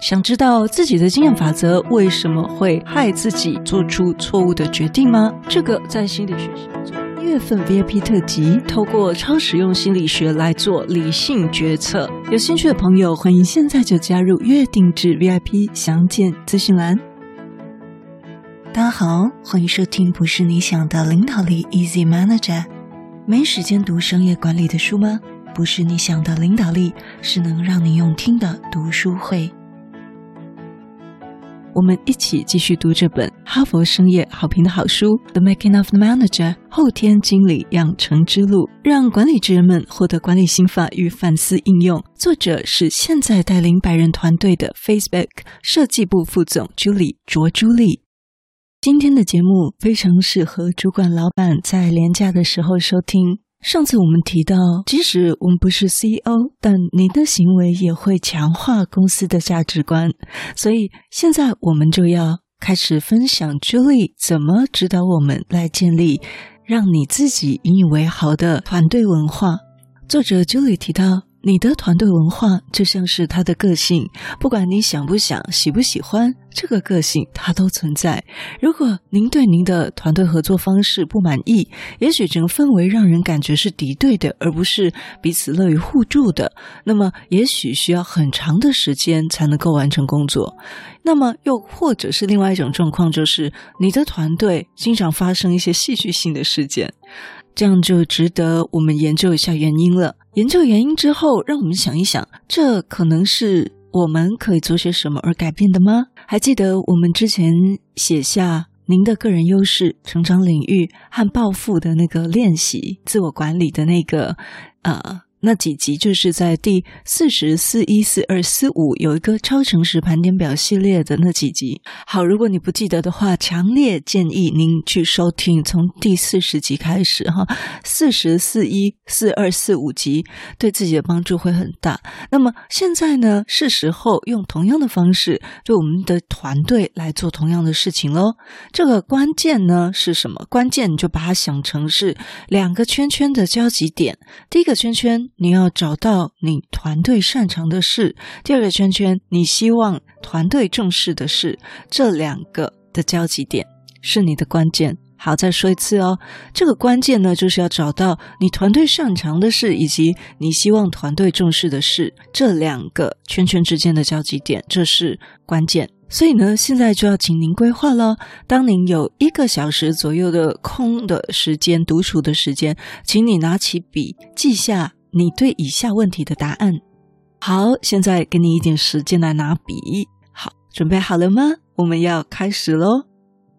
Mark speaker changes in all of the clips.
Speaker 1: 想知道自己的经验法则为什么会害自己做出错误的决定吗？这个在心理学上做，一月份 VIP 特辑，透过超实用心理学来做理性决策。有兴趣的朋友，欢迎现在就加入月定制 VIP，详见资讯栏。大家好，欢迎收听不是你想的领导力 Easy Manager。没时间读商业管理的书吗？不是你想的领导力，是能让你用听的读书会。我们一起继续读这本哈佛商业好评的好书《The Making of the Manager》后天经理养成之路，让管理职人们获得管理心法与反思应用。作者是现在带领百人团队的 Facebook 设计部副总 Julie 卓朱莉。今天的节目非常适合主管老板在连假的时候收听。上次我们提到，即使我们不是 CEO，但您的行为也会强化公司的价值观。所以现在我们就要开始分享 Julie 怎么指导我们来建立让你自己引以为豪的团队文化。作者 Julie 提到。你的团队文化就像是他的个性，不管你想不想、喜不喜欢，这个个性它都存在。如果您对您的团队合作方式不满意，也许整个氛围让人感觉是敌对的，而不是彼此乐于互助的，那么也许需要很长的时间才能够完成工作。那么又或者是另外一种状况，就是你的团队经常发生一些戏剧性的事件。这样就值得我们研究一下原因了。研究原因之后，让我们想一想，这可能是我们可以做些什么而改变的吗？还记得我们之前写下您的个人优势、成长领域和抱负的那个练习，自我管理的那个，呃。那几集就是在第四十四一四二四五有一个超诚实盘点表系列的那几集。好，如果你不记得的话，强烈建议您去收听，从第四十集开始哈，四十四一四二四五集对自己的帮助会很大。那么现在呢，是时候用同样的方式对我们的团队来做同样的事情喽。这个关键呢是什么？关键你就把它想成是两个圈圈的交集点。第一个圈圈。你要找到你团队擅长的事，第二个圈圈，你希望团队重视的事，这两个的交集点是你的关键。好，再说一次哦，这个关键呢，就是要找到你团队擅长的事，以及你希望团队重视的事，这两个圈圈之间的交集点，这是关键。所以呢，现在就要请您规划了。当您有一个小时左右的空的时间、独处的时间，请你拿起笔记下。你对以下问题的答案。好，现在给你一点时间来拿笔。好，准备好了吗？我们要开始喽。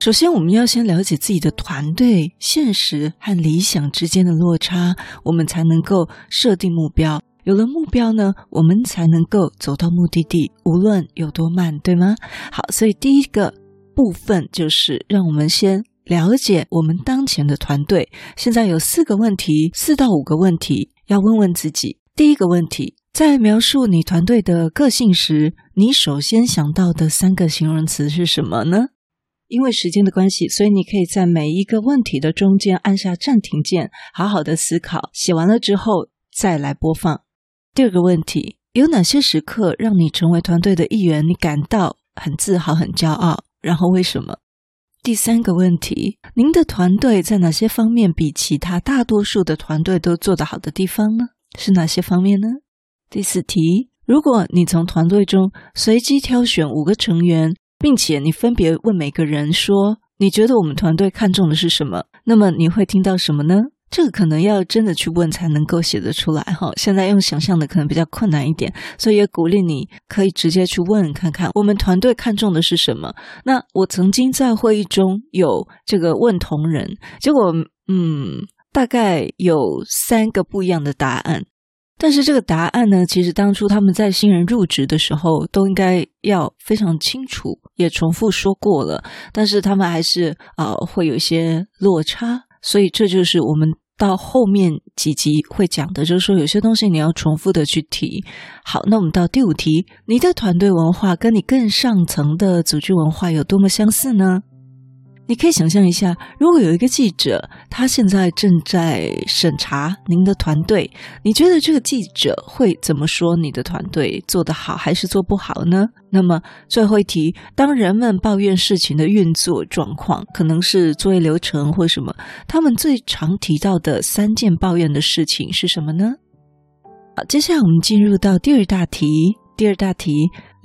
Speaker 1: 首先，我们要先了解自己的团队现实和理想之间的落差，我们才能够设定目标。有了目标呢，我们才能够走到目的地，无论有多慢，对吗？好，所以第一个部分就是让我们先了解我们当前的团队。现在有四个问题，四到五个问题。要问问自己，第一个问题，在描述你团队的个性时，你首先想到的三个形容词是什么呢？因为时间的关系，所以你可以在每一个问题的中间按下暂停键，好好的思考。写完了之后再来播放。第二个问题，有哪些时刻让你成为团队的一员，你感到很自豪、很骄傲？然后为什么？第三个问题，您的团队在哪些方面比其他大多数的团队都做得好的地方呢？是哪些方面呢？第四题，如果你从团队中随机挑选五个成员，并且你分别问每个人说，你觉得我们团队看重的是什么？那么你会听到什么呢？这个可能要真的去问才能够写得出来哈。现在用想象的可能比较困难一点，所以也鼓励你可以直接去问看看，我们团队看重的是什么。那我曾经在会议中有这个问同仁，结果嗯，大概有三个不一样的答案。但是这个答案呢，其实当初他们在新人入职的时候都应该要非常清楚，也重复说过了，但是他们还是呃会有一些落差，所以这就是我们。到后面几集会讲的，就是说有些东西你要重复的去提。好，那我们到第五题，你的团队文化跟你更上层的组织文化有多么相似呢？你可以想象一下，如果有一个记者，他现在正在审查您的团队，你觉得这个记者会怎么说你的团队做得好还是做不好呢？那么最后一题，当人们抱怨事情的运作状况，可能是作业流程或什么，他们最常提到的三件抱怨的事情是什么呢？好，接下来我们进入到第二大题。第二大题，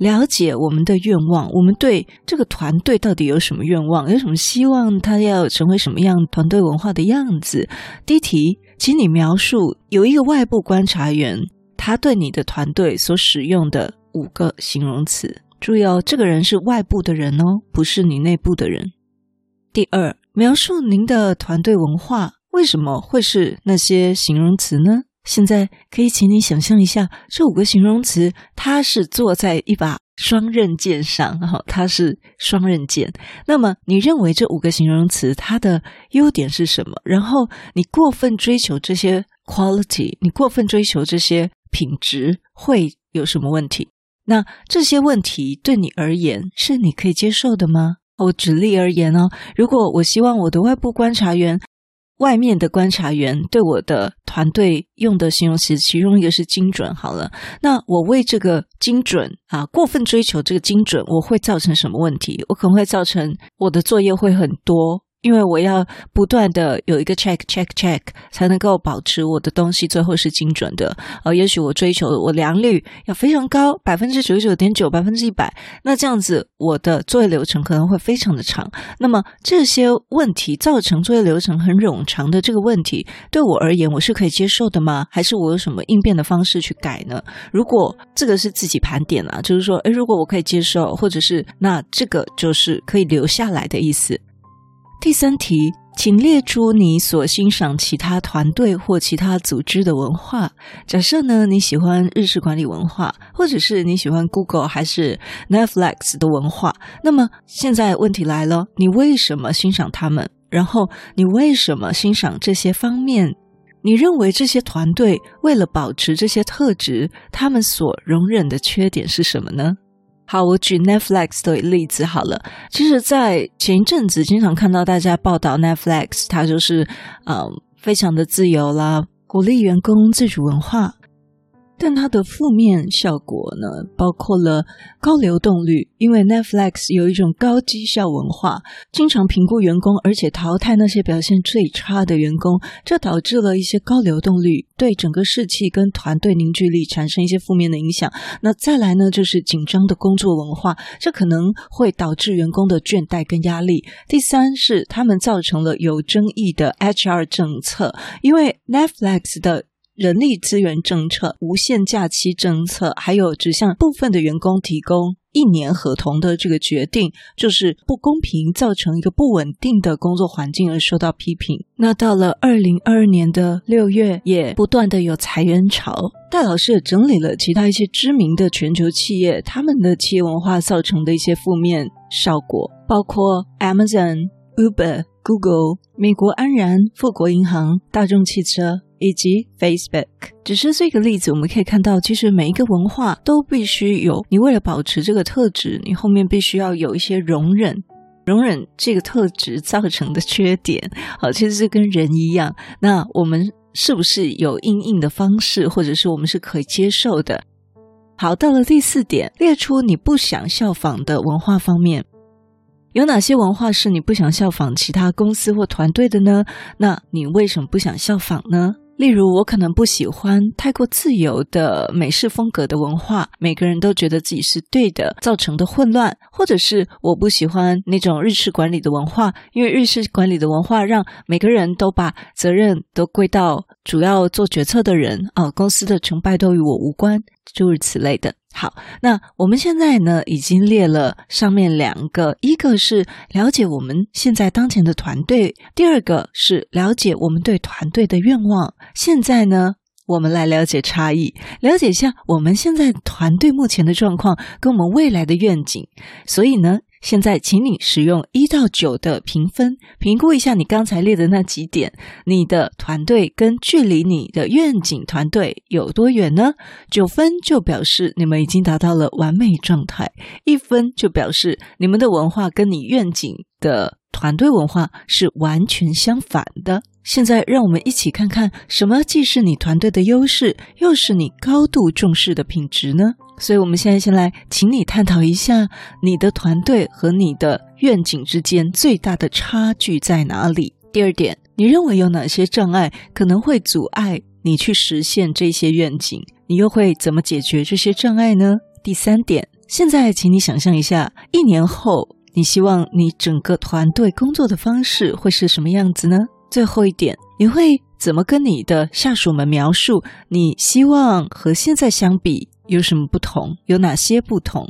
Speaker 1: 了解我们的愿望。我们对这个团队到底有什么愿望？有什么希望？他要成为什么样团队文化的样子？第一题，请你描述有一个外部观察员，他对你的团队所使用的五个形容词。注意哦，这个人是外部的人哦，不是你内部的人。第二，描述您的团队文化，为什么会是那些形容词呢？现在可以请你想象一下，这五个形容词，它是坐在一把双刃剑上，哈，它是双刃剑。那么，你认为这五个形容词它的优点是什么？然后，你过分追求这些 quality，你过分追求这些品质，会有什么问题？那这些问题对你而言是你可以接受的吗？我举例而言哦，如果我希望我的外部观察员。外面的观察员对我的团队用的形容词，其中一个是精准。好了，那我为这个精准啊，过分追求这个精准，我会造成什么问题？我可能会造成我的作业会很多。因为我要不断的有一个 check check check 才能够保持我的东西最后是精准的。呃，也许我追求我良率要非常高，百分之九十九点九，百分之一百。那这样子我的作业流程可能会非常的长。那么这些问题造成作业流程很冗长的这个问题，对我而言我是可以接受的吗？还是我有什么应变的方式去改呢？如果这个是自己盘点啊，就是说，诶，如果我可以接受，或者是那这个就是可以留下来的意思。第三题，请列出你所欣赏其他团队或其他组织的文化。假设呢，你喜欢日式管理文化，或者是你喜欢 Google 还是 Netflix 的文化，那么现在问题来了，你为什么欣赏他们？然后你为什么欣赏这些方面？你认为这些团队为了保持这些特质，他们所容忍的缺点是什么呢？好，我举 Netflix 的例子好了。其实，在前一阵子，经常看到大家报道 Netflix，它就是嗯，非常的自由啦，鼓励员工自主文化。但它的负面效果呢，包括了高流动率，因为 Netflix 有一种高绩效文化，经常评估员工，而且淘汰那些表现最差的员工，这导致了一些高流动率，对整个士气跟团队凝聚力产生一些负面的影响。那再来呢，就是紧张的工作文化，这可能会导致员工的倦怠跟压力。第三是他们造成了有争议的 HR 政策，因为 Netflix 的。人力资源政策、无限假期政策，还有只向部分的员工提供一年合同的这个决定，就是不公平，造成一个不稳定的工作环境而受到批评。那到了二零二二年的六月，也不断的有裁员潮。戴老师也整理了其他一些知名的全球企业，他们的企业文化造成的一些负面效果，包括 Amazon、Uber、Google、美国安然、富国银行、大众汽车。以及 Facebook，只是这个例子，我们可以看到，其实每一个文化都必须有，你为了保持这个特质，你后面必须要有一些容忍，容忍这个特质造成的缺点。好，其实是跟人一样，那我们是不是有应应的方式，或者是我们是可以接受的？好，到了第四点，列出你不想效仿的文化方面。有哪些文化是你不想效仿其他公司或团队的呢？那你为什么不想效仿呢？例如，我可能不喜欢太过自由的美式风格的文化，每个人都觉得自己是对的，造成的混乱；或者是我不喜欢那种日式管理的文化，因为日式管理的文化让每个人都把责任都归到主要做决策的人，啊，公司的成败都与我无关，诸如此类的。好，那我们现在呢，已经列了上面两个，一个是了解我们现在当前的团队，第二个是了解我们对团队的愿望。现在呢，我们来了解差异，了解一下我们现在团队目前的状况跟我们未来的愿景。所以呢。现在，请你使用一到九的评分，评估一下你刚才列的那几点，你的团队跟距离你的愿景团队有多远呢？九分就表示你们已经达到了完美状态，一分就表示你们的文化跟你愿景的团队文化是完全相反的。现在，让我们一起看看什么既是你团队的优势，又是你高度重视的品质呢？所以，我们现在先来请你探讨一下，你的团队和你的愿景之间最大的差距在哪里？第二点，你认为有哪些障碍可能会阻碍你去实现这些愿景？你又会怎么解决这些障碍呢？第三点，现在请你想象一下，一年后，你希望你整个团队工作的方式会是什么样子呢？最后一点，你会怎么跟你的下属们描述你希望和现在相比有什么不同？有哪些不同？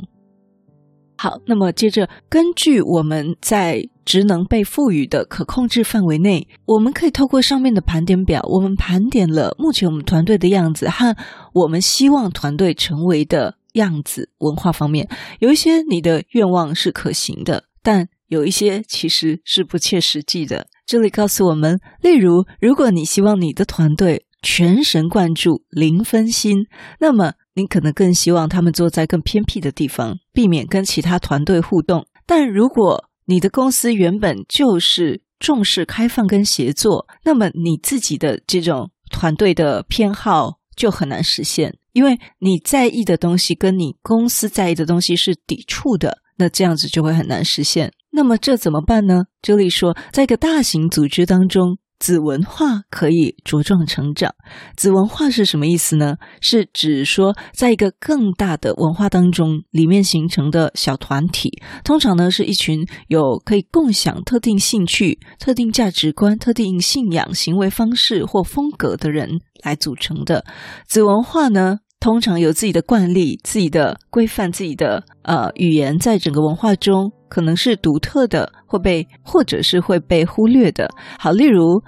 Speaker 1: 好，那么接着根据我们在职能被赋予的可控制范围内，我们可以透过上面的盘点表，我们盘点了目前我们团队的样子和我们希望团队成为的样子。文化方面，有一些你的愿望是可行的，但有一些其实是不切实际的。这里告诉我们，例如，如果你希望你的团队全神贯注、零分心，那么你可能更希望他们坐在更偏僻的地方，避免跟其他团队互动。但如果你的公司原本就是重视开放跟协作，那么你自己的这种团队的偏好就很难实现，因为你在意的东西跟你公司在意的东西是抵触的，那这样子就会很难实现。那么这怎么办呢？这里说，在一个大型组织当中，子文化可以茁壮成长。子文化是什么意思呢？是指说，在一个更大的文化当中，里面形成的小团体，通常呢是一群有可以共享特定兴趣、特定价值观、特定信仰、行为方式或风格的人来组成的。子文化呢，通常有自己的惯例、自己的规范、自己的呃语言，在整个文化中可能是独特的，会被或者是会被忽略的。好，例如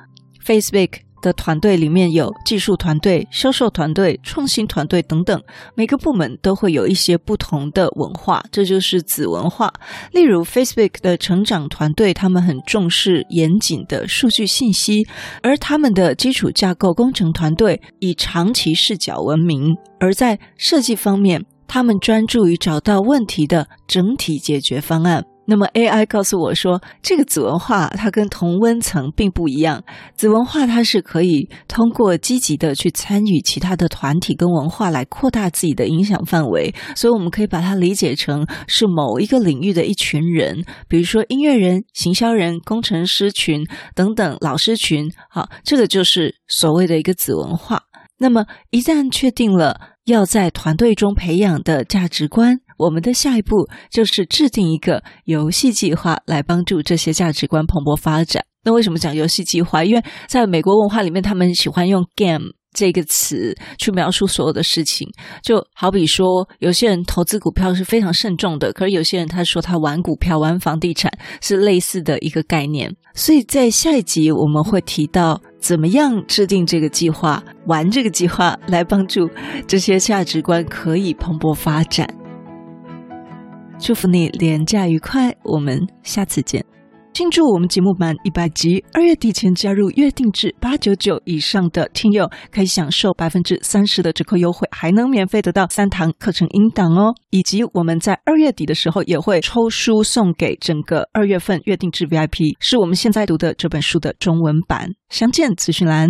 Speaker 1: Facebook。的团队里面有技术团队、销售团队、创新团队等等，每个部门都会有一些不同的文化，这就是子文化。例如，Facebook 的成长团队，他们很重视严谨的数据信息，而他们的基础架构工程团队以长期视角闻名，而在设计方面，他们专注于找到问题的整体解决方案。那么 AI 告诉我说，这个子文化它跟同温层并不一样。子文化它是可以通过积极的去参与其他的团体跟文化来扩大自己的影响范围，所以我们可以把它理解成是某一个领域的一群人，比如说音乐人、行销人、工程师群等等，老师群。好，这个就是所谓的一个子文化。那么一旦确定了要在团队中培养的价值观。我们的下一步就是制定一个游戏计划，来帮助这些价值观蓬勃发展。那为什么讲游戏计划？因为在美国文化里面，他们喜欢用 “game” 这个词去描述所有的事情。就好比说，有些人投资股票是非常慎重的，可是有些人他说他玩股票、玩房地产是类似的一个概念。所以在下一集我们会提到怎么样制定这个计划，玩这个计划，来帮助这些价值观可以蓬勃发展。祝福你连假愉快，我们下次见。庆祝我们节目满一百集，二月底前加入月定制八九九以上的听友，可以享受百分之三十的折扣优惠，还能免费得到三堂课程音档哦。以及我们在二月底的时候也会抽书送给整个二月份月定制 VIP，是我们现在读的这本书的中文版，详见资讯栏。